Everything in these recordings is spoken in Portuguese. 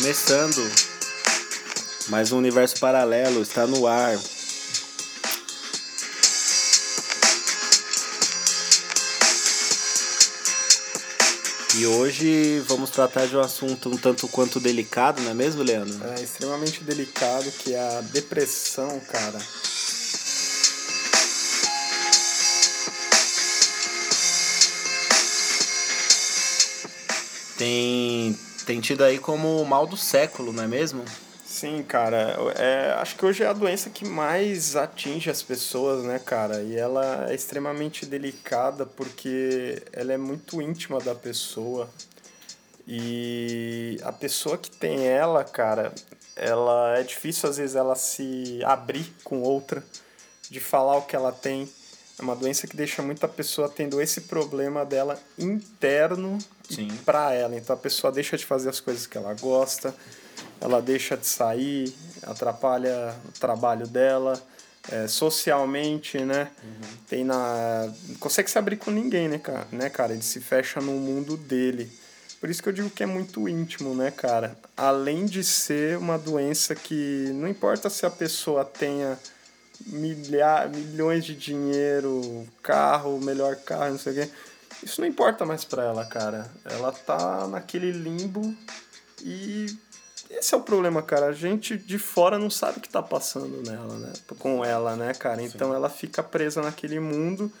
Começando mais um universo paralelo está no ar. E hoje vamos tratar de um assunto um tanto quanto delicado, não é mesmo, Leandro? É extremamente delicado, que é a depressão, cara. Tem, tem tido aí como o mal do século, não é mesmo? Sim, cara. É, acho que hoje é a doença que mais atinge as pessoas, né, cara? E ela é extremamente delicada porque ela é muito íntima da pessoa. E a pessoa que tem ela, cara, ela é difícil às vezes ela se abrir com outra, de falar o que ela tem. É uma doença que deixa muita pessoa tendo esse problema dela interno para ela. Então a pessoa deixa de fazer as coisas que ela gosta, ela deixa de sair, atrapalha o trabalho dela, é, socialmente, né? Uhum. Tem na. Não consegue se abrir com ninguém, né, cara? Né, cara? Ele se fecha no mundo dele. Por isso que eu digo que é muito íntimo, né, cara? Além de ser uma doença que não importa se a pessoa tenha milha, milhões de dinheiro, carro, melhor carro, não sei o quê. Isso não importa mais pra ela, cara. Ela tá naquele limbo e esse é o problema, cara. A gente de fora não sabe o que tá passando nela, né? Com ela, né, cara? Então Sim. ela fica presa naquele mundo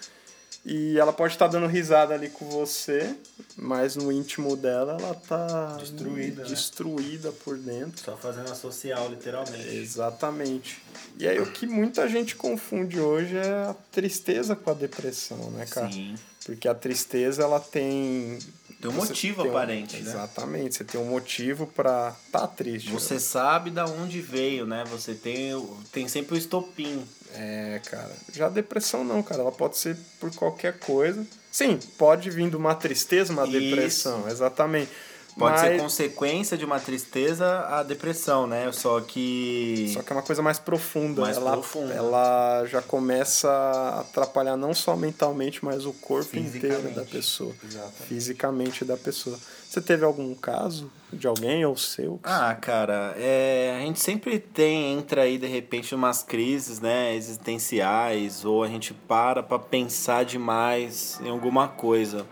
e ela pode estar tá dando risada ali com você, mas no íntimo dela ela tá destruída, destruída né? por dentro. Só fazendo a social, literalmente. Exatamente. E aí o que muita gente confunde hoje é a tristeza com a depressão, né, cara? Sim. Porque a tristeza ela tem tem um motivo tem aparente, um, né? Exatamente, você tem um motivo para estar tá triste. Você né? sabe da onde veio, né? Você tem, tem sempre o estopim. É, cara. Já a depressão não, cara. Ela pode ser por qualquer coisa. Sim, pode vir de uma tristeza, uma Isso. depressão, exatamente. Pode Mas... ser consequência de uma tristeza a depressão, né? Só que. Só que é uma coisa mais profunda. Mais ela, profunda. ela já começa a atrapalhar não só mentalmente, mas o corpo inteiro da pessoa. Exatamente. Fisicamente da pessoa. Você teve algum caso de alguém ou seu? Ah, cara, é, a gente sempre tem, entra aí de repente umas crises, né, existenciais, ou a gente para pra pensar demais em alguma coisa.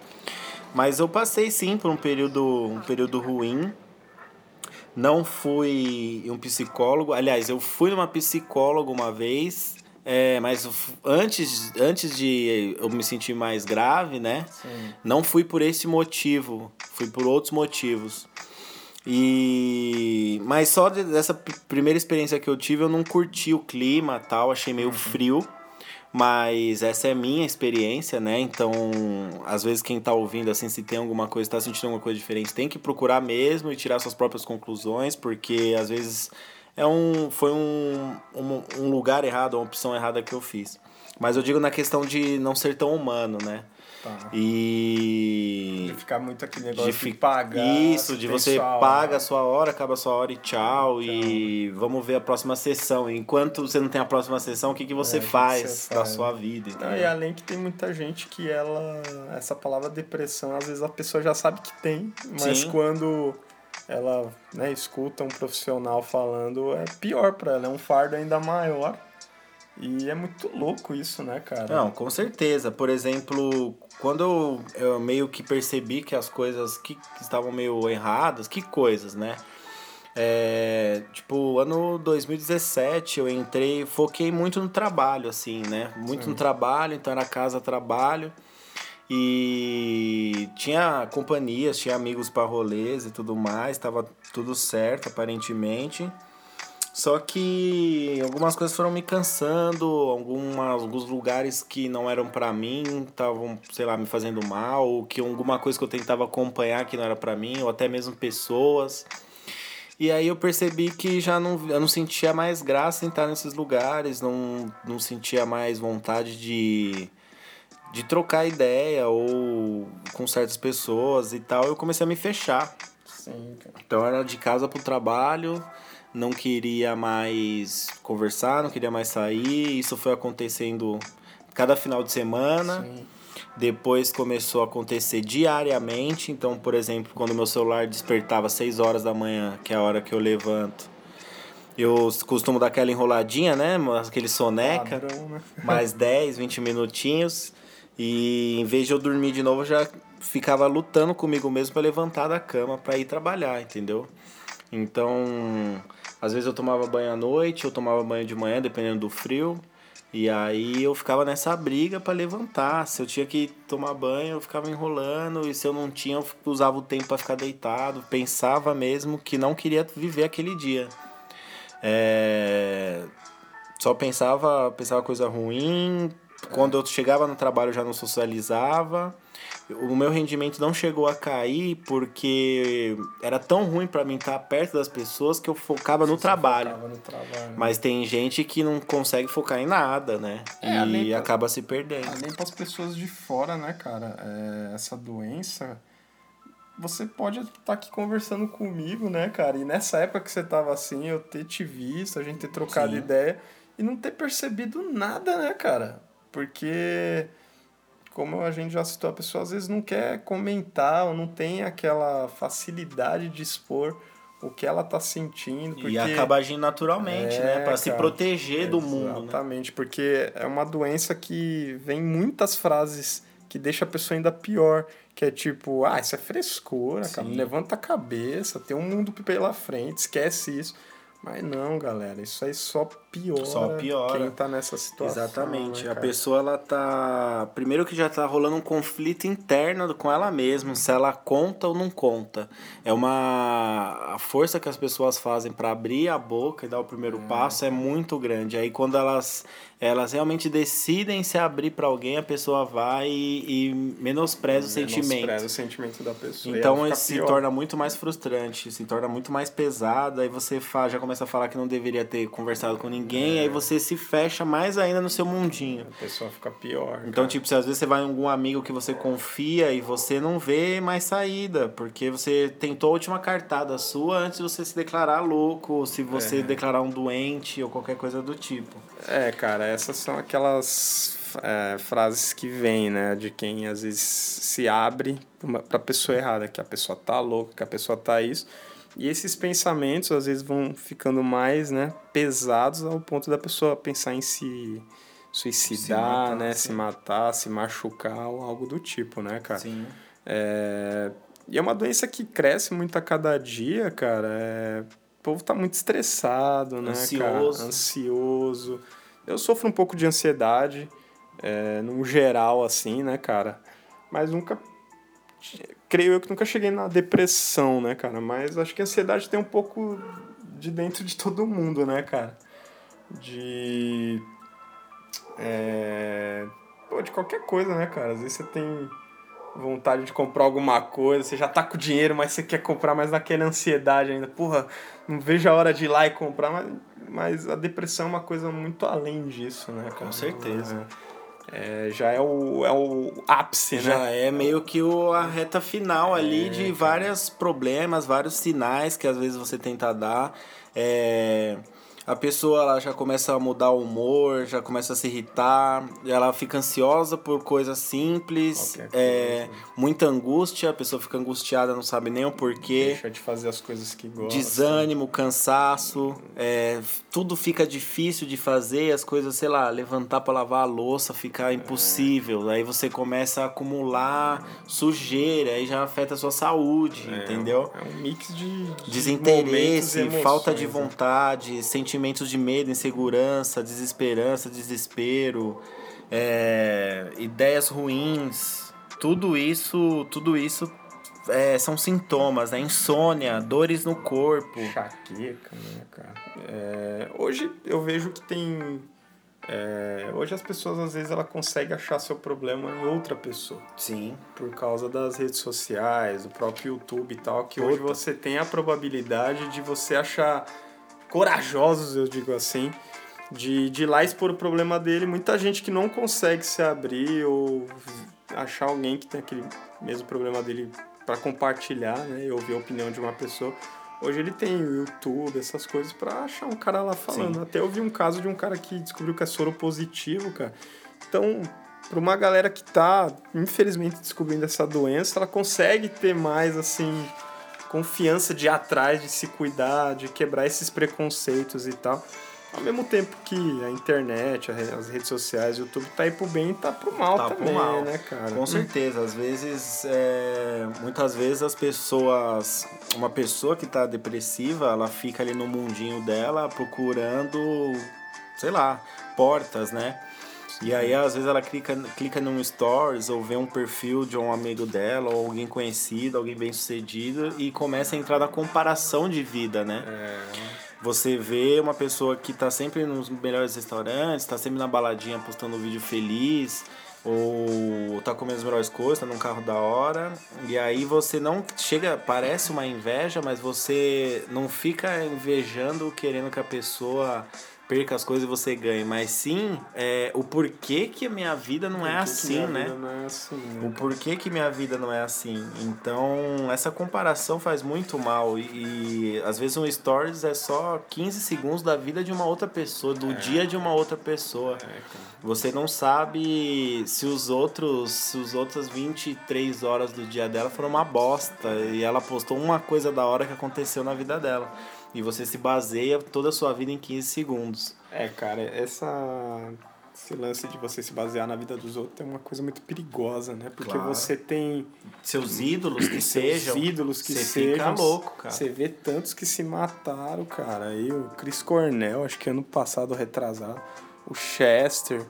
Mas eu passei sim por um período, um período ruim. Não fui um psicólogo. Aliás, eu fui numa psicóloga uma vez. É, mas antes, antes de eu me sentir mais grave, né? Sim. Não fui por esse motivo. Fui por outros motivos. E mas só dessa primeira experiência que eu tive, eu não curti o clima, tal, achei meio uhum. frio. Mas essa é minha experiência, né? Então, às vezes quem tá ouvindo, assim, se tem alguma coisa, tá sentindo alguma coisa diferente, tem que procurar mesmo e tirar suas próprias conclusões, porque às vezes é um, foi um, um, um lugar errado, uma opção errada que eu fiz. Mas eu digo na questão de não ser tão humano, né? Tá. E. De ficar muito aquele negócio de, de pagar. Isso, de você paga a sua hora, acaba a sua hora e tchau, tchau. E vamos ver a próxima sessão. Enquanto você não tem a próxima sessão, o que, que você, é, faz, que você faz da sua vida? Não, e além que tem muita gente que ela. Essa palavra depressão, às vezes a pessoa já sabe que tem, mas Sim. quando ela né, escuta um profissional falando, é pior para ela, é um fardo ainda maior. E é muito louco isso, né, cara? Não, com certeza. Por exemplo, quando eu, eu meio que percebi que as coisas que estavam meio erradas, que coisas, né? É, tipo, ano 2017 eu entrei, foquei muito no trabalho, assim, né? Muito Sim. no trabalho, então era casa, trabalho. E tinha companhias, tinha amigos para rolês e tudo mais, tava tudo certo aparentemente. Só que algumas coisas foram me cansando, algumas, alguns lugares que não eram para mim estavam, sei lá, me fazendo mal, ou que alguma coisa que eu tentava acompanhar que não era para mim, ou até mesmo pessoas. E aí eu percebi que já não, eu não sentia mais graça em estar nesses lugares, não, não sentia mais vontade de, de trocar ideia ou com certas pessoas e tal. Eu comecei a me fechar. Sim, cara. Então era de casa pro trabalho não queria mais conversar, não queria mais sair. Isso foi acontecendo cada final de semana. Sim. Depois começou a acontecer diariamente. Então, por exemplo, quando meu celular despertava às 6 horas da manhã, que é a hora que eu levanto, eu costumo dar aquela enroladinha, né? Aquele soneca. Padrão, né? mais 10, 20 minutinhos. E em vez de eu dormir de novo, eu já ficava lutando comigo mesmo para levantar da cama para ir trabalhar, entendeu? Então, às vezes eu tomava banho à noite, eu tomava banho de manhã, dependendo do frio. E aí eu ficava nessa briga para levantar. Se eu tinha que tomar banho, eu ficava enrolando. E se eu não tinha, eu usava o tempo para ficar deitado. Pensava mesmo que não queria viver aquele dia. É... Só pensava, pensava coisa ruim. Quando eu chegava no trabalho, eu já não socializava o meu rendimento não chegou a cair porque era tão ruim para mim estar perto das pessoas que eu focava no trabalho. Focava no trabalho. Mas tem gente que não consegue focar em nada, né? É, e acaba pra, se perdendo. Além para as pessoas de fora, né, cara? É, essa doença você pode estar tá aqui conversando comigo, né, cara? E nessa época que você tava assim, eu ter te visto, a gente ter trocado Sim. ideia e não ter percebido nada, né, cara? Porque como a gente já citou, a pessoa às vezes não quer comentar ou não tem aquela facilidade de expor o que ela tá sentindo. Porque... E acaba agindo naturalmente, é, né? Para se proteger é, do mundo. Né? Exatamente, né? porque é uma doença que vem muitas frases que deixa a pessoa ainda pior. Que é tipo, ah, isso é frescura, cara. Levanta a cabeça, tem um mundo pela frente, esquece isso. Mas não, galera, isso aí só piora, só piora. quem tá nessa situação. Exatamente. Né, a pessoa, ela tá. Primeiro que já tá rolando um conflito interno com ela mesma, se ela conta ou não conta. É uma. A força que as pessoas fazem para abrir a boca e dar o primeiro é. passo é muito grande. Aí quando elas elas realmente decidem se abrir para alguém, a pessoa vai e, e menospreza o sentimento. Menospreza o sentimento da pessoa. Então se pior. torna muito mais frustrante, se torna muito mais pesada, aí você fala, já começa a falar que não deveria ter conversado com ninguém, é. aí você se fecha mais ainda no seu mundinho. A pessoa fica pior. Então, cara. tipo, se às vezes você vai em algum amigo que você confia e você não vê mais saída, porque você tentou a última cartada sua antes de você se declarar louco, ou se você é. declarar um doente ou qualquer coisa do tipo. É, cara, essas são aquelas é, frases que vêm, né? De quem às vezes se abre para a pessoa errada, que a pessoa tá louca, que a pessoa tá isso. E esses pensamentos às vezes vão ficando mais, né, pesados ao ponto da pessoa pensar em se suicidar, se matar, né, sim. se matar, se machucar ou algo do tipo, né, cara? Sim. É... E é uma doença que cresce muito a cada dia, cara. É... O povo tá muito estressado, né, Ansioso. cara? Ansioso eu sofro um pouco de ansiedade, é, no geral, assim, né, cara? Mas nunca. Creio eu que nunca cheguei na depressão, né, cara? Mas acho que a ansiedade tem um pouco de dentro de todo mundo, né, cara? De. É, pô, de qualquer coisa, né, cara? Às vezes você tem vontade de comprar alguma coisa, você já tá com dinheiro, mas você quer comprar mais naquela ansiedade ainda. Porra, não vejo a hora de ir lá e comprar, mas, mas a depressão é uma coisa muito além disso, né, cara? Com certeza. É, já é o, é o ápice, né? Já é meio que o, a reta final ali é, de vários problemas, vários sinais que às vezes você tenta dar. É a pessoa ela já começa a mudar o humor, já começa a se irritar, ela fica ansiosa por coisas simples, é, muita angústia, a pessoa fica angustiada, não sabe nem o porquê. Deixa de fazer as coisas que gosta. Desânimo, cansaço, é, tudo fica difícil de fazer, as coisas, sei lá, levantar para lavar a louça fica impossível. É. Aí você começa a acumular sujeira, aí já afeta a sua saúde, é, entendeu? É um mix de, de desinteresse, falta de né? vontade, sentimento sentimentos de medo, insegurança, desesperança, desespero, é, ideias ruins, tudo isso, tudo isso é, são sintomas, né? Insônia, dores no corpo. Chaqueca, né, cara? É, hoje eu vejo que tem. É, hoje as pessoas às vezes ela consegue achar seu problema em outra pessoa. Sim. Por causa das redes sociais, do próprio YouTube e tal, que Puta. hoje você tem a probabilidade de você achar corajosos, eu digo assim, de, de ir lá expor o problema dele. Muita gente que não consegue se abrir ou achar alguém que tem aquele mesmo problema dele para compartilhar, né, e ouvir a opinião de uma pessoa. Hoje ele tem o YouTube, essas coisas, para achar um cara lá falando. Sim. Até eu vi um caso de um cara que descobriu que é soro positivo, cara. Então, para uma galera que tá, infelizmente, descobrindo essa doença, ela consegue ter mais, assim, confiança de ir atrás, de se cuidar, de quebrar esses preconceitos e tal. Ao mesmo tempo que a internet, as redes sociais, o YouTube tá aí pro bem e tá pro mal Tá também, pro mal. né, cara? Com certeza, às vezes, é, muitas vezes as pessoas, uma pessoa que tá depressiva, ela fica ali no mundinho dela procurando, sei lá, portas, né? E aí, às vezes, ela clica, clica num stories ou vê um perfil de um amigo dela, ou alguém conhecido, alguém bem sucedido, e começa a entrar na comparação de vida, né? Você vê uma pessoa que tá sempre nos melhores restaurantes, tá sempre na baladinha postando um vídeo feliz, ou tá comendo as melhores coisas, tá num carro da hora, e aí você não chega, parece uma inveja, mas você não fica invejando querendo que a pessoa perca as coisas e você ganhe, mas sim é, o porquê que a minha vida não é assim, minha né? vida Não é assim, né? O porquê que minha vida não é assim. Então, essa comparação faz muito mal. E, e, às vezes um stories é só 15 segundos da vida de uma outra pessoa, do dia de uma outra pessoa. É. Você não sabe se os outros, se os outras 23 horas do dia dela foram uma bosta e ela postou uma coisa da hora que aconteceu na vida dela. E você se baseia toda a sua vida em 15 segundos. É, cara, essa esse lance de você se basear na vida dos outros é uma coisa muito perigosa, né? Porque Claro. você tem Seus ídolos que seus sejam. ídolos que você sejam. fica louco, cara. Você vê tantos que se mataram, cara. Aí o Chris Cornell, acho que ano passado retrasado, o Chester,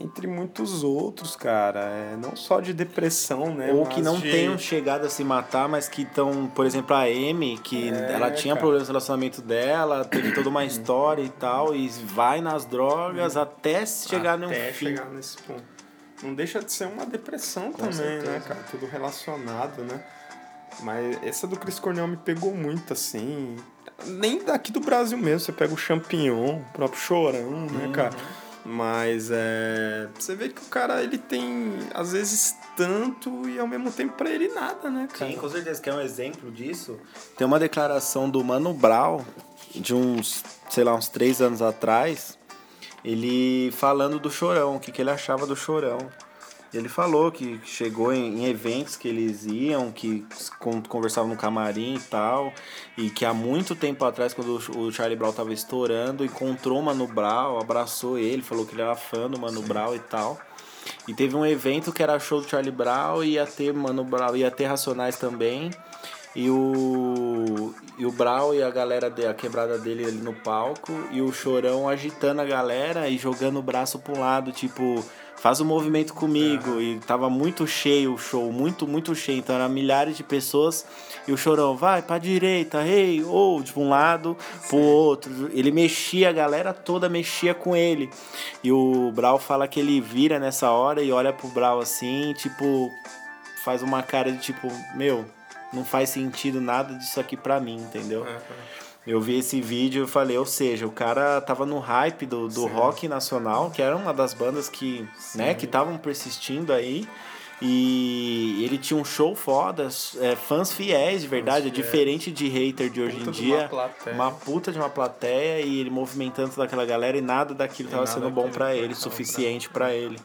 entre muitos outros, cara. É, não só de depressão, né? Ou que não de- tenham chegado a se matar, mas que estão, por exemplo, a Amy, que É, ela tinha cara. problemas no relacionamento dela, teve toda uma história e tal, e vai nas drogas até chegar num até fim. chegar nesse ponto. Não deixa de ser uma depressão Com também, né, certeza. cara? Tudo relacionado, né? Mas essa do Chris Cornell me pegou muito, assim. Nem daqui do Brasil mesmo. Você pega o Champignon, o próprio Chorão, né, Uhum. cara? Mas é. Você vê que o cara, ele tem, às vezes, tanto e ao mesmo tempo pra ele nada, né, cara? Sim, com certeza. Quer um exemplo disso? Tem uma declaração do Mano Brown, de uns, sei lá, uns três anos atrás, ele falando do Chorão, o que, que ele achava do Chorão. Ele falou que chegou em, em eventos que eles iam, que con- conversavam no camarim e tal, e que há muito tempo atrás, quando o, Charlie Brown tava estourando, encontrou o Mano Brown, abraçou ele, falou que ele era fã do Mano Brown e tal. E teve um evento que era show do Charlie Brown, e ia ter Mano Brown, ia ter Racionais também. E o, e o Brau e a galera, de, a quebrada dele ali no palco, e o Chorão agitando a galera e jogando o braço um lado, tipo, faz o movimento comigo. E tava muito cheio o show, muito, muito cheio. Então era milhares de pessoas, e o Chorão, vai pra direita, hey, ou de um lado pro outro. Ele mexia, a galera toda mexia com ele. E o Brau fala que ele vira nessa hora e olha pro Brau assim, tipo, faz uma cara de tipo, meu, não faz sentido nada disso aqui pra mim, entendeu? É, Eu vi esse vídeo e falei, ou seja, o cara tava no hype do, do Sim. rock nacional, que era uma das bandas que, né, que estavam persistindo aí. E ele tinha um show foda, é, fãs fiéis de verdade, é fiéis. diferente de hater de hoje Puta em dia. uma plateia. Uma puta de uma plateia e ele movimentando toda aquela galera e nada daquilo E tava nada sendo bom tava ele, suficiente pra ele.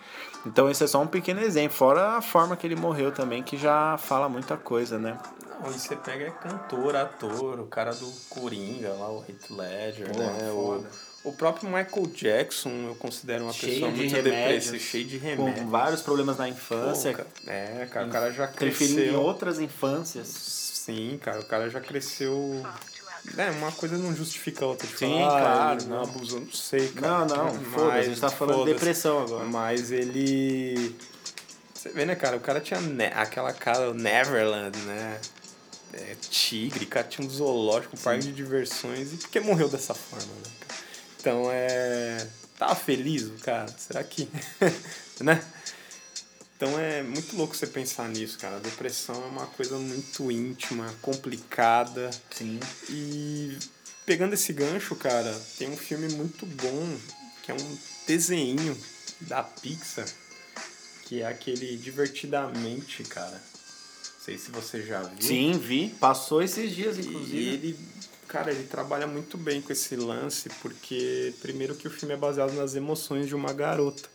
Então esse é só um pequeno exemplo, fora a forma que ele morreu também, que já fala muita coisa, né? Não, e você pega é cantor, ator, o cara do Coringa lá, o Heath Ledger, Pô, né? O, foda. o próprio Michael Jackson eu considero uma Cheio pessoa de muito remédios, depressiva, cheio de Com remédio. vários problemas na infância, Pô, é, cara, o cara já interferindo em cresceu. outras infâncias. Sim, cara, o cara já cresceu. É, uma coisa não justifica a outra. Tipo, Sim, ah, claro, ele não. abusou, não sei, cara. Não, não, foda-se, a gente tá falando de depressão agora. Mas ele. Você vê, né, cara? O cara tinha ne- aquela cara, o Neverland, né? É, tigre, o cara tinha um zoológico, um parque de diversões. E por que morreu dessa forma, né? cara? Então é. Tava feliz o cara? Será que. né? Então é muito louco você pensar nisso, cara. A depressão é uma coisa muito íntima, complicada. Sim. E pegando esse gancho, cara, tem um filme muito bom, que é um desenho da Pixar, que é aquele Divertidamente, cara. Não sei se você já viu. Sim, vi. Passou esses dias, E inclusive. ele, cara, ele trabalha muito bem com esse lance, porque primeiro que o filme é baseado nas emoções de uma garota.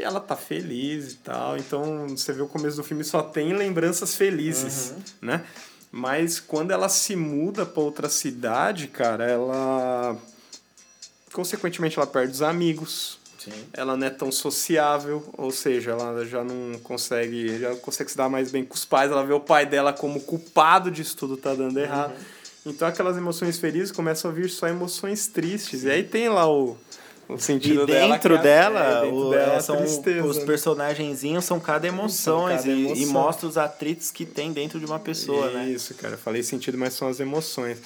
E ela tá feliz e tal. Então, você vê o começo do filme só tem lembranças felizes, uhum. né? Mas quando ela se muda para outra cidade, cara, ela consequentemente ela perde os amigos. Sim. Ela não é tão sociável, ou seja, ela já não consegue, já consegue se dar mais bem com os pais, ela vê o pai dela como culpado disso tudo tá dando errado. Uhum. Então aquelas emoções felizes começam a vir só emoções tristes. Sim. E aí tem lá o o sentido e dentro dela, é, dentro o, dela é, são tristeza, os né? personagenzinhos são cada emoção, cada e, emoção. e mostra os atritos que tem dentro de uma pessoa, Isso, né? Isso, cara, eu falei sentido, mas são as emoções.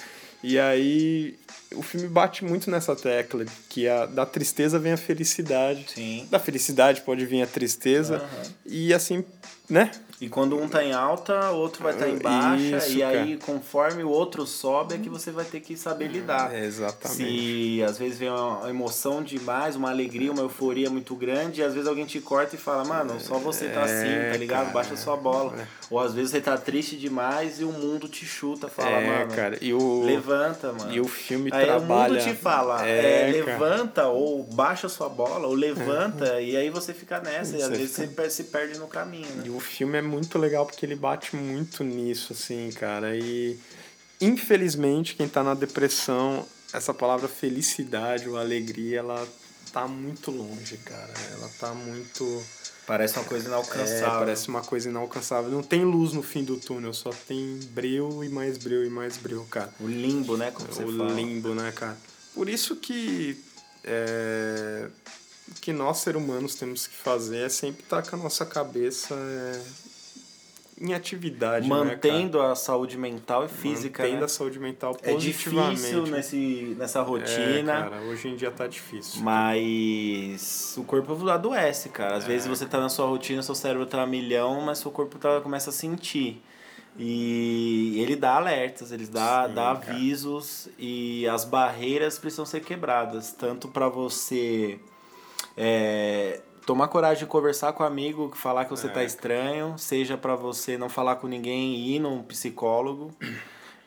E aí o filme bate muito nessa tecla que a, da tristeza vem a felicidade. Sim. Da felicidade pode vir a tristeza. Uhum. E assim, né? E quando um tá em alta, o outro vai estar tá em baixa. Isso, e aí, conforme o outro sobe, é que você vai ter que saber lidar. É, exatamente. Se às vezes vem uma emoção demais, uma alegria, uma euforia muito grande, e às vezes alguém te corta e fala, mano, só você tá assim, tá é, ligado? Cara, Baixa sua bola. É. Ou às vezes você tá triste demais e o mundo te chuta, fala, é, mano. Cara, e o... Levanta, mano. E o filme aí trabalha. o mundo te fala, é, é levanta, ou baixa sua bola, ou levanta, e aí você fica nessa, e às vezes você se perde no caminho. Né? O filme é muito legal porque ele bate muito nisso, assim, cara. E infelizmente, quem tá na depressão, essa palavra felicidade ou alegria, ela tá muito longe, cara. Ela tá muito. Parece uma coisa inalcançável. É, parece uma coisa inalcançável. Não tem luz no fim do túnel, só tem breu e mais breu e mais breu, cara. O limbo, né? Como o você fala. O limbo, né, cara? Por isso que. É, que nós, seres humanos, temos que fazer é sempre estar tá com a nossa cabeça é, em atividade. Né, Mantendo né, a saúde mental e física. Mantendo né? a saúde mental positivamente. É difícil nesse, nessa rotina. É, cara, hoje em dia tá difícil. Mas o corpo adoece, cara. Às é. vezes você tá na sua rotina, seu cérebro tá a milhão, mas seu corpo tá, começa a sentir. E ele dá alertas, ele dá, Sim, dá avisos e as barreiras precisam ser quebradas. Tanto para você. É, tomar coragem de conversar com o amigo, falar que você tá é. estranho, seja para você não falar com ninguém e ir num psicólogo.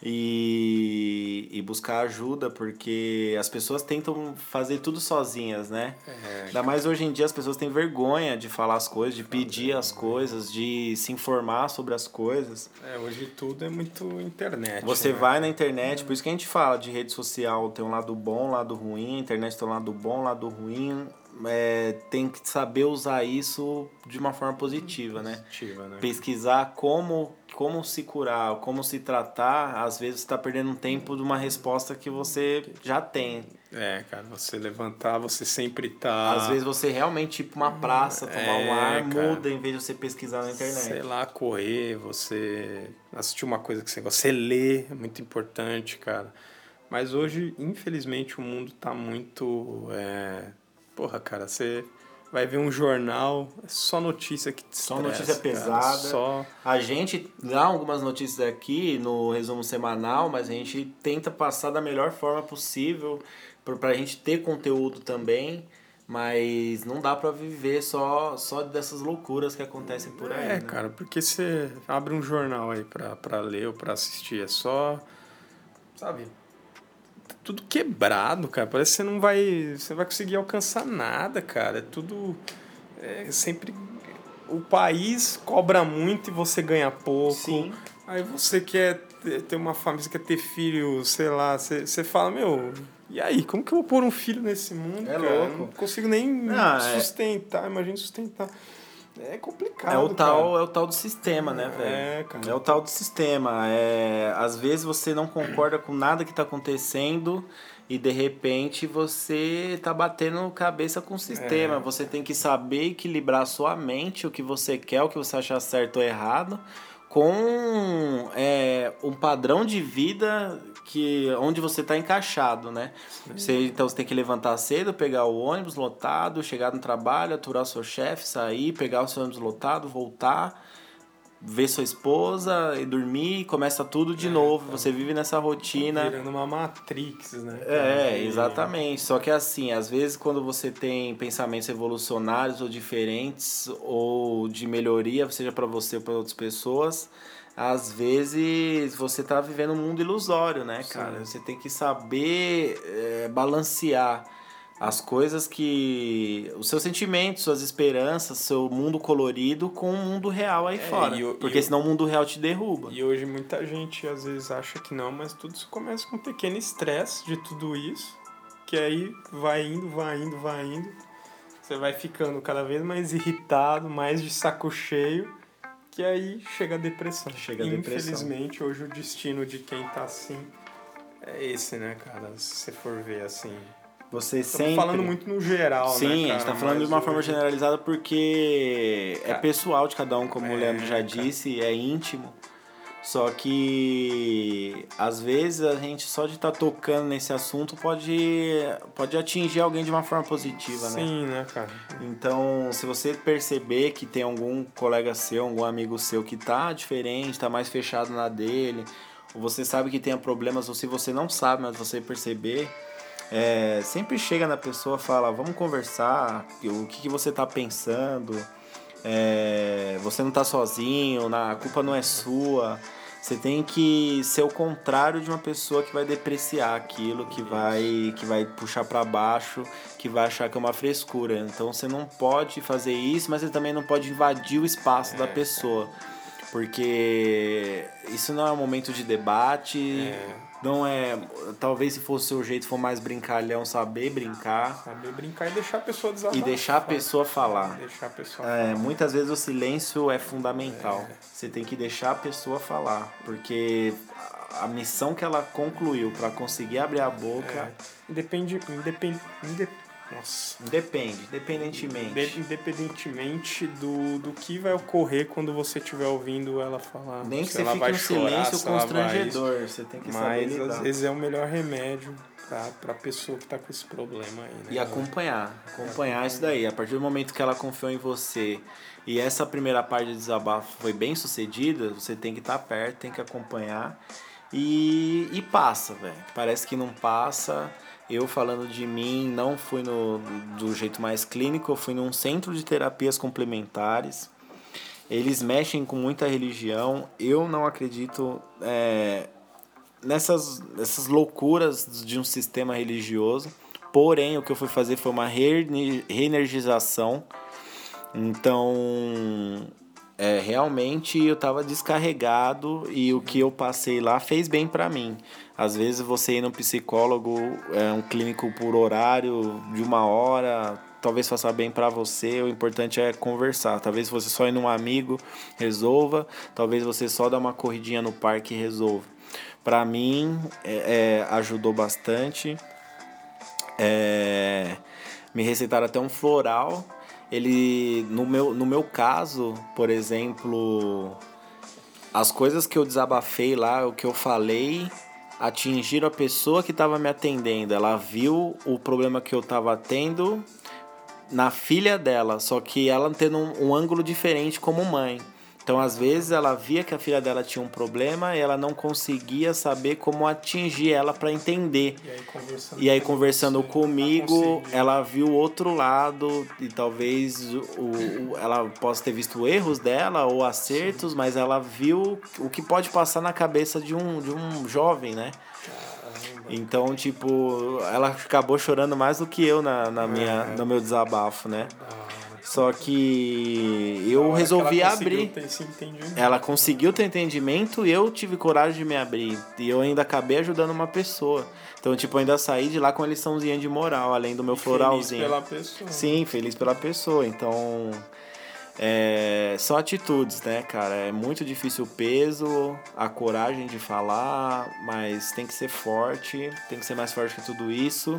E, e buscar ajuda, porque as pessoas tentam fazer tudo sozinhas, né? É, Ainda mais hoje em dia as pessoas têm vergonha de falar as coisas, de pedir as coisas, de se informar sobre as coisas. É, hoje tudo é muito internet. Você né? vai na internet, por isso que a gente fala de rede social, tem um lado bom, um lado ruim, a internet tem um lado bom, um lado ruim é, tem que saber usar isso de uma forma positiva, né? Positiva, né? Pesquisar como, como se curar, como se tratar, às vezes está perdendo tempo de uma resposta que você já tem. É, cara, você levantar, você sempre tá. Às vezes você realmente ir pra uma praça, tomar é, um ar, cara, muda em vez de você pesquisar na internet. Sei lá, correr, você assistir uma coisa que você gosta, você ler, é muito importante, cara. Mas hoje, infelizmente, o mundo tá muito. É Porra, cara, você vai ver um jornal, é só notícia que te Só notícia pesada. só... A gente dá algumas notícias aqui no resumo semanal, mas a gente tenta passar da melhor forma possível para a gente ter conteúdo também. Mas não dá para viver só, só dessas loucuras que acontecem por aí. É, né? cara, porque você abre um jornal aí para ler ou para assistir, é só. Sabe? Tudo quebrado, cara. Parece que você não vai. Você vai conseguir alcançar nada, cara. É tudo. É sempre. O país cobra muito e você ganha pouco. Sim. Aí você quer ter uma família, você quer ter filho, sei lá, você, você fala, meu, e aí, como que eu vou pôr um filho nesse mundo? É cara? louco. Não consigo nem é sustentar, é... imagina sustentar. É complicado. É o tal, é o tal do sistema, né, velho? É, cara. É o tal do sistema. É, às vezes você não concorda com nada que tá acontecendo e de repente você tá batendo cabeça com o sistema. É. Você tem que saber equilibrar a sua mente, o que você quer, o que você acha certo ou errado, com é, um padrão de vida que onde você está encaixado, né? Você, então você tem que levantar cedo, pegar o ônibus lotado, chegar no trabalho, aturar seu chefe, sair, pegar o seu ônibus lotado, voltar, ver sua esposa e dormir, começa tudo de é, novo. Tá. Você vive nessa rotina. Tá virando uma matrix, né? É, exatamente. Só que assim, às vezes quando você tem pensamentos revolucionários ou diferentes ou de melhoria, seja para você ou para outras pessoas, às vezes você tá vivendo um mundo ilusório, né, cara? Sim. Você tem que saber é, balancear. As coisas que. os seus sentimentos, suas esperanças, seu mundo colorido com o mundo real aí É, fora. porque senão o mundo real te derruba. E hoje muita gente às vezes acha que não, mas tudo isso começa com um pequeno estresse de tudo isso, que aí vai indo, vai indo, vai indo. Você vai ficando cada vez mais irritado, mais de saco cheio, que aí chega a depressão. Chega a depressão. Infelizmente, hoje o destino de quem tá assim é esse, né, cara? Se você for ver assim. Você Estamos sempre. falando muito no geral, Sim, né, a gente tá falando de uma forma generalizada porque é Cara, pessoal de cada um, como o é, Leandro já cara. disse, é íntimo. Só que às vezes a gente só de estar tocando nesse assunto pode, pode atingir alguém de uma forma positiva, né? Sim, né, cara? Então, se você perceber que tem algum colega seu, algum amigo seu que tá diferente, tá mais fechado na dele, ou você sabe que tem problemas, ou se você não sabe, mas você perceber, é, sempre chega na pessoa e fala, vamos conversar, o que, que você tá pensando, é, você não tá sozinho, na- a culpa não é sua. Você tem que ser o contrário de uma pessoa que vai depreciar aquilo, que vai, que vai puxar para baixo, que vai achar que é uma frescura. Então você não pode fazer isso, mas você também não pode invadir o espaço da pessoa. Porque isso não é um momento de debate, não é. Talvez se fosse o seu jeito for mais brincalhão, saber brincar Saber brincar e deixar a pessoa desabafar. e deixar a pessoa falar. Deixar a pessoa É, muitas vezes o silêncio é fundamental. Você tem que deixar a pessoa falar, porque a missão que ela concluiu para conseguir abrir a boca É. Independe, independ, inde, nossa. depende, independentemente. De- independentemente do, do que vai ocorrer quando você estiver ouvindo ela falar. Nem que você ela fique vai um chorar, silêncio ela vai constrangedor, você tem que saber Mas às vezes é o melhor remédio pra, pra pessoa que tá com esse problema aí, né? E acompanhar, acompanhar isso daí. A partir do momento que ela confiou em você e essa primeira parte de desabafo foi bem sucedida, você tem que estar perto, tem que acompanhar e, e passa, velho. Parece que não passa. Eu falando de mim, não fui no, do jeito mais clínico, eu fui num centro de terapias complementares. Eles mexem com muita religião. Eu não acredito é, nessas, nessas loucuras de um sistema religioso. Porém, o que eu fui fazer foi uma reene- reenergização. Então, é, realmente eu estava descarregado e o que eu passei lá fez bem para mim. Às vezes você ir no psicólogo, é um clínico por horário de uma hora, talvez faça bem para você. O importante é conversar. Talvez você só ir num amigo resolva, talvez você só dar uma corridinha no parque resolva. Para mim, é, é, ajudou bastante. É, me receitaram até um floral. Ele, no meu, no meu caso, por exemplo, as coisas que eu desabafei lá, o que eu falei, atingiram a pessoa que estava me atendendo. Ela viu o problema que eu estava tendo na filha dela, só que ela tendo um, um ângulo diferente como mãe. Então, às vezes, ela via que a filha dela tinha um problema e ela não conseguia saber como atingir ela para entender. E aí conversando, E aí conversando comigo, ela viu o outro lado e talvez o, o- ela possa ter visto erros dela ou acertos, mas ela viu o que pode passar na cabeça de um, de um jovem, né? Então, tipo, ela acabou chorando mais do que eu na, na minha, no meu desabafo, né? Hora. Só que eu resolvi ela abrir. ter esse entendimento. Ela conseguiu ter entendimento e eu tive coragem de me abrir. E eu ainda acabei ajudando uma pessoa. Então, tipo, eu ainda saí de lá com uma liçãozinha de moral, além do meu Feliz floralzinho. pela pessoa. Sim, feliz pela pessoa. Então, é, são atitudes, né, cara? É muito difícil o peso, a coragem de falar, mas tem que ser forte, tem que ser mais forte que tudo isso.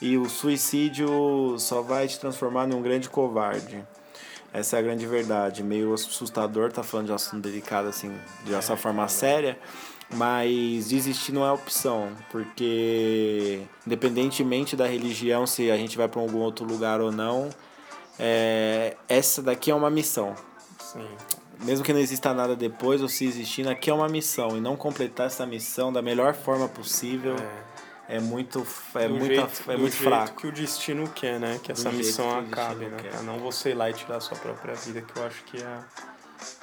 E o suicídio só vai te transformar num grande covarde. Essa é a grande verdade. Meio assustador tá falando de um assunto delicado assim, de essa forma séria. Mas desistir não é opção, porque independentemente da religião, se a gente vai para algum outro lugar ou não, é, essa daqui é uma missão. Sim. Mesmo que não exista nada depois, ou se existindo, aqui é uma missão. E não completar essa missão da melhor forma possível é, muito, é Do muita, jeito- é muito fraco. que o destino quer, né? Que essa missão que acabe, né? quer. Pra não você ir lá e tirar a sua própria vida, que eu acho que é a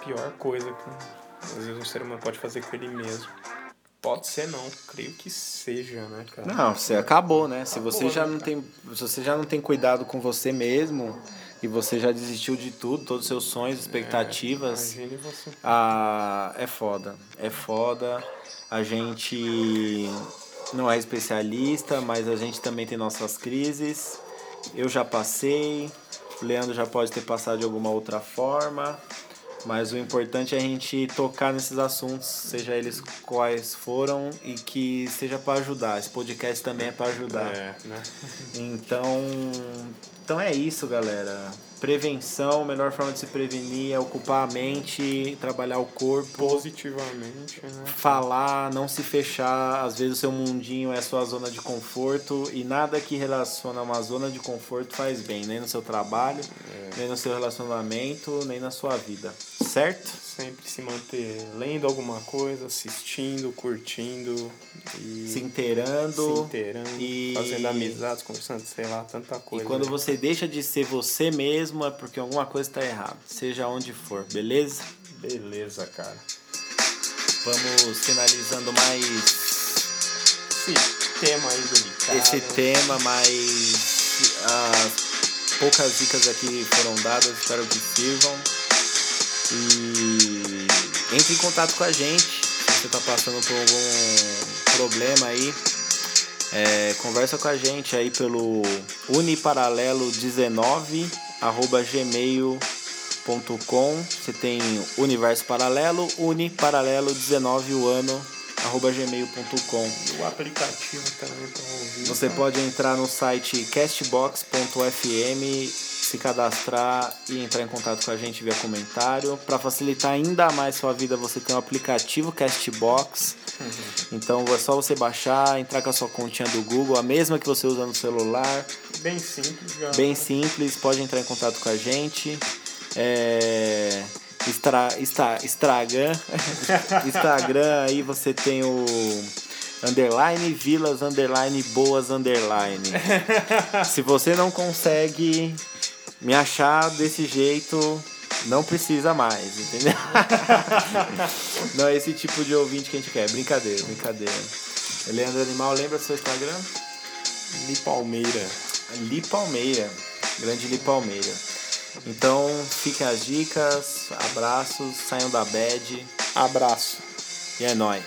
pior coisa que às vezes um ser humano pode fazer com ele mesmo. Pode ser não, creio que seja, né, cara? Não, você acabou, né? Se Acabou, você já né, não cara? tem, se você já não tem cuidado com você mesmo e você já desistiu de tudo, todos os seus sonhos, expectativas, Imagine você. ah, é foda. É foda. A gente não é especialista, mas a gente também tem nossas crises. Eu já passei, o Leandro já pode ter passado de alguma outra forma. Mas o importante é a gente tocar nesses assuntos, seja eles quais foram, e que seja para ajudar. Esse podcast também é para ajudar. É, né? Então, então é isso, galera. Prevenção, a melhor forma de se prevenir é ocupar a mente, trabalhar o corpo, Positivamente, né? falar, não se fechar. Às vezes o seu mundinho é a sua zona de conforto e nada que relaciona uma zona de conforto faz bem, nem no seu trabalho, nem no seu relacionamento, nem na sua vida. Certo? Sempre se manter lendo alguma coisa, assistindo, curtindo e Se inteirando. se inteirando, e- fazendo amizades, conversando, sei lá, tanta E coisa. quando né? você deixa de ser você mesmo é porque alguma coisa está errada, seja onde for, beleza? Beleza, cara. Vamos finalizando mais Esse tema aí delicado. esse tema, mas as poucas dicas aqui foram dadas, espero que sirvam. E entre em contato com a gente se você está passando por algum problema aí. É, conversa com a gente aí pelo uniparalelo19 arroba gmail.com Você tem Universo Paralelo, uniparalelo19 o ano arroba gmail.com o aplicativo também pra ouvir. Você tá? pode entrar no site castbox.fm, se cadastrar e entrar em contato com a gente via comentário. Para facilitar ainda mais sua vida, você tem o aplicativo Castbox. Então é só você baixar, entrar com a sua continha do Google, a mesma que você usa no celular. Bem simples, galera. Bem simples, pode entrar em contato com a gente. É, Insta- Instagram, Instagram aí você tem o underline vilas underline boas underline. Se você não consegue me achar desse jeito, não precisa mais, entendeu? Não é esse tipo de ouvinte que a gente quer, brincadeira, brincadeira. Leandro Animal, lembra do seu Instagram? Li Palmeira. Li Palmeira, grande Li Palmeira. Então, fiquem as dicas, abraços, saiam da bad Abraço. e é nóis.